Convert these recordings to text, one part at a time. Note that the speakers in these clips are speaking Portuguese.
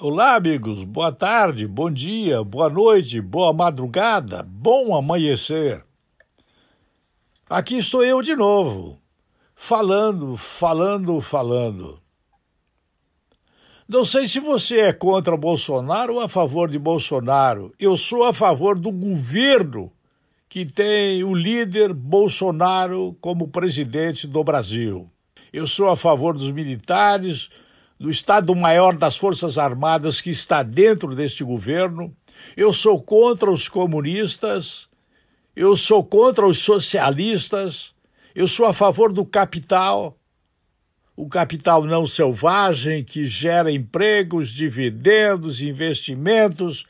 Olá, amigos. Boa tarde, bom dia, boa noite, boa madrugada, bom amanhecer. Aqui estou eu de novo, falando, falando, falando. Não sei se você é contra Bolsonaro ou a favor de Bolsonaro. Eu sou a favor do governo que tem o líder Bolsonaro como presidente do Brasil. Eu sou a favor dos militares, do Estado-Maior das Forças Armadas que está dentro deste governo. Eu sou contra os comunistas. Eu sou contra os socialistas. Eu sou a favor do capital o capital não selvagem que gera empregos, dividendos, investimentos.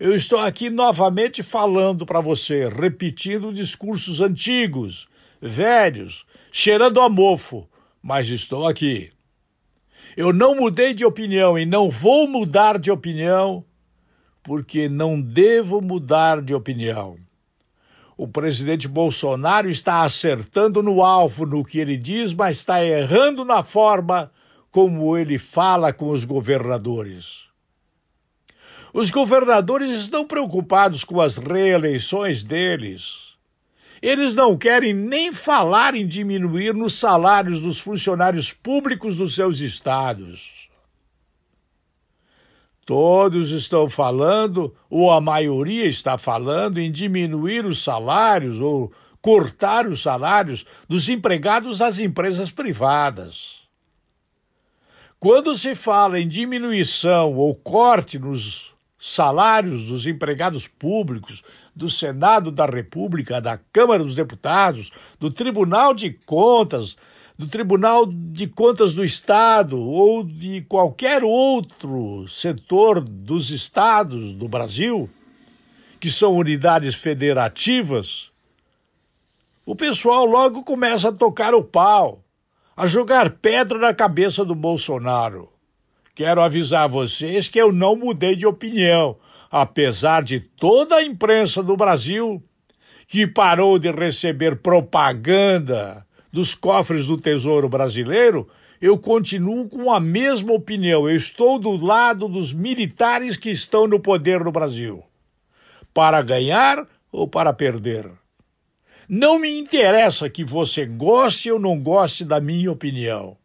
Eu estou aqui novamente falando para você, repetindo discursos antigos, velhos, cheirando a mofo, mas estou aqui. Eu não mudei de opinião e não vou mudar de opinião, porque não devo mudar de opinião o presidente Bolsonaro está acertando no alvo no que ele diz, mas está errando na forma como ele fala com os governadores. Os governadores estão preocupados com as reeleições deles. Eles não querem nem falar em diminuir nos salários dos funcionários públicos dos seus estados. Todos estão falando, ou a maioria está falando, em diminuir os salários ou cortar os salários dos empregados das empresas privadas. Quando se fala em diminuição ou corte nos salários dos empregados públicos, do Senado da República, da Câmara dos Deputados, do Tribunal de Contas, do Tribunal de Contas do Estado ou de qualquer outro setor dos estados do Brasil, que são unidades federativas, o pessoal logo começa a tocar o pau, a jogar pedra na cabeça do Bolsonaro. Quero avisar vocês que eu não mudei de opinião, apesar de toda a imprensa do Brasil que parou de receber propaganda dos cofres do Tesouro Brasileiro, eu continuo com a mesma opinião. Eu estou do lado dos militares que estão no poder no Brasil. Para ganhar ou para perder. Não me interessa que você goste ou não goste da minha opinião.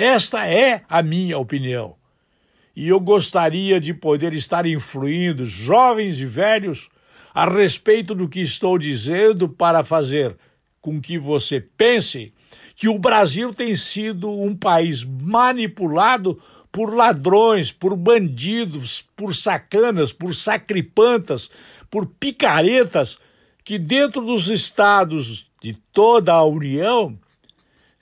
Esta é a minha opinião. E eu gostaria de poder estar influindo jovens e velhos a respeito do que estou dizendo para fazer com que você pense que o Brasil tem sido um país manipulado por ladrões, por bandidos, por sacanas, por sacripantas, por picaretas que dentro dos estados de toda a União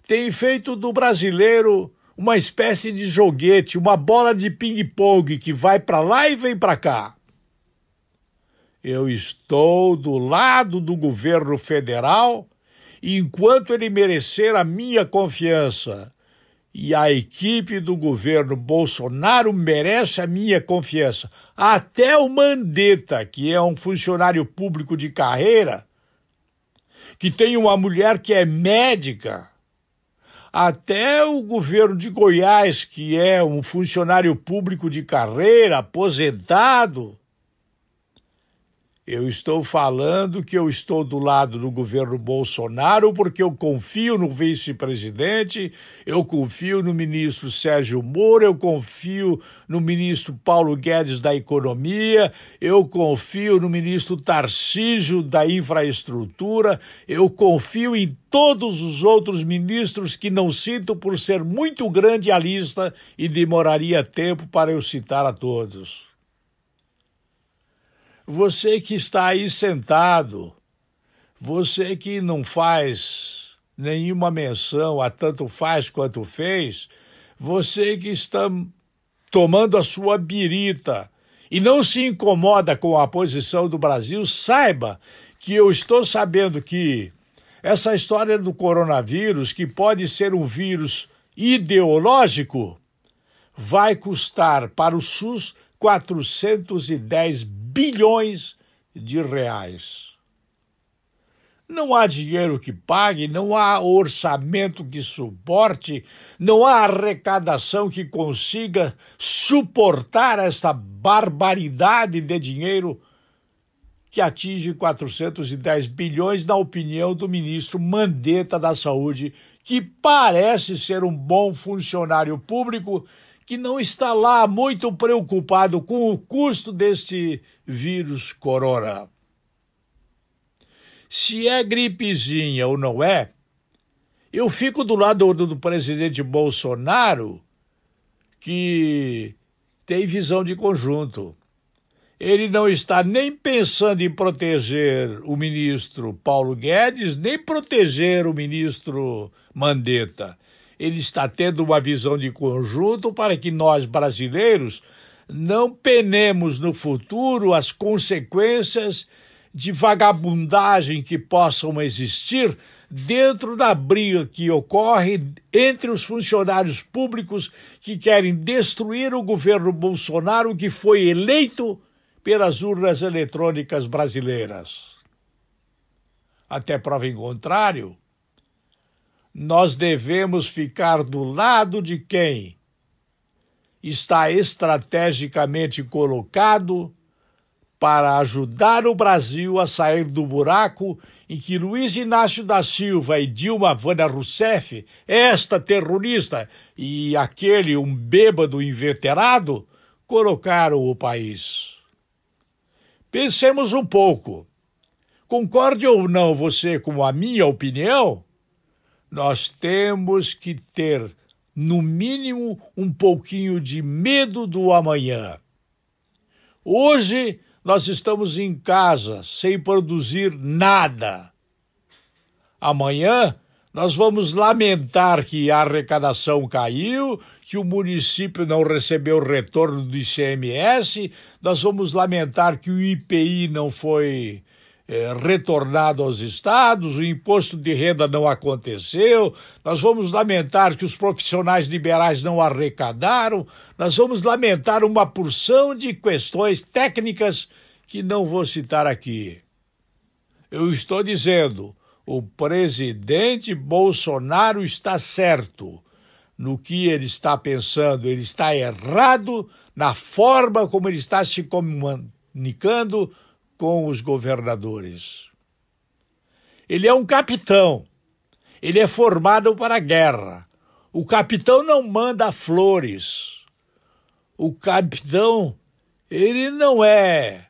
têm feito do brasileiro uma espécie de joguete, uma bola de ping-pong que vai para lá e vem para cá. Eu estou do lado do governo federal enquanto ele merecer a minha confiança. E a equipe do governo Bolsonaro merece a minha confiança. Até o Mandetta, que é um funcionário público de carreira, que tem uma mulher que é médica, até o governo de Goiás, que é um funcionário público de carreira, aposentado, eu estou falando que eu estou do lado do governo Bolsonaro porque eu confio no vice-presidente, eu confio no ministro Sérgio Moro, eu confio no ministro Paulo Guedes da Economia, eu confio no ministro Tarcísio da Infraestrutura, eu confio em todos os outros ministros que não cito por ser muito grande a lista e demoraria tempo para eu citar a todos. Você que está aí sentado, você que não faz nenhuma menção a tanto faz quanto fez, você que está tomando a sua birita e não se incomoda com a posição do Brasil, saiba que eu estou sabendo que essa história do coronavírus, que pode ser um vírus ideológico, vai custar para o SUS 410 bilhões de reais. Não há dinheiro que pague, não há orçamento que suporte, não há arrecadação que consiga suportar essa barbaridade de dinheiro que atinge 410 bilhões, na opinião do ministro Mandetta da Saúde, que parece ser um bom funcionário público que não está lá muito preocupado com o custo deste vírus corona. Se é gripezinha ou não é, eu fico do lado do, do presidente Bolsonaro, que tem visão de conjunto. Ele não está nem pensando em proteger o ministro Paulo Guedes, nem proteger o ministro Mandetta. Ele está tendo uma visão de conjunto para que nós, brasileiros, não penemos no futuro as consequências de vagabundagem que possam existir dentro da briga que ocorre entre os funcionários públicos que querem destruir o governo Bolsonaro que foi eleito pelas urnas eletrônicas brasileiras. Até prova em contrário, nós devemos ficar do lado de quem está estrategicamente colocado para ajudar o Brasil a sair do buraco em que Luiz Inácio da Silva e Dilma Vana Rousseff, esta terrorista e aquele um bêbado inveterado, colocaram o país. Pensemos um pouco. Concorde ou não você com a minha opinião? Nós temos que ter, no mínimo, um pouquinho de medo do amanhã. Hoje nós estamos em casa sem produzir nada. Amanhã nós vamos lamentar que a arrecadação caiu, que o município não recebeu retorno do ICMS, nós vamos lamentar que o IPI não foi é, retornado aos estados, o imposto de renda não aconteceu, nós vamos lamentar que os profissionais liberais não arrecadaram, nós vamos lamentar uma porção de questões técnicas que não vou citar aqui. Eu estou dizendo, o presidente Bolsonaro está certo no que ele está pensando, ele está errado na forma como ele está se comunicando com os governadores. Ele é um capitão. Ele é formado para a guerra. O capitão não manda flores. O capitão, ele não é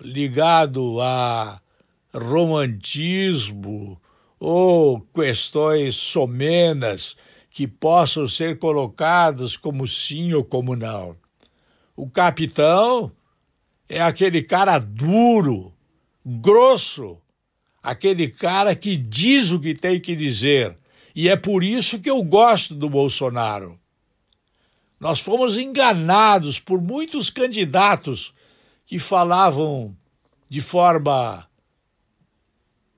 ligado a romantismo ou questões somenas que possam ser colocadas como sim ou como não. O capitão é aquele cara duro, grosso, aquele cara que diz o que tem que dizer. E é por isso que eu gosto do Bolsonaro. Nós fomos enganados por muitos candidatos que falavam de forma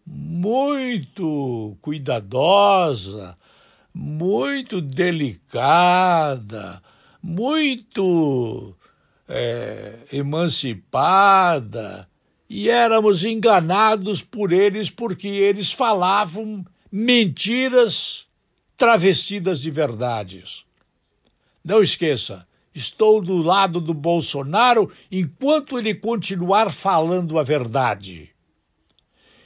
muito cuidadosa, muito delicada, muito é, emancipada, e éramos enganados por eles porque eles falavam mentiras travestidas de verdades. Não esqueça, estou do lado do Bolsonaro enquanto ele continuar falando a verdade.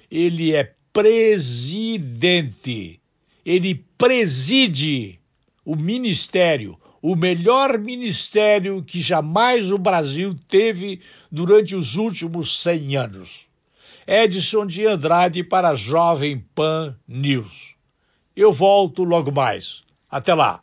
Ele é presidente, ele preside o ministério o melhor ministério que jamais o Brasil teve durante os últimos 100 anos. Edson de Andrade para a Jovem Pan News. Eu volto logo mais. Até lá.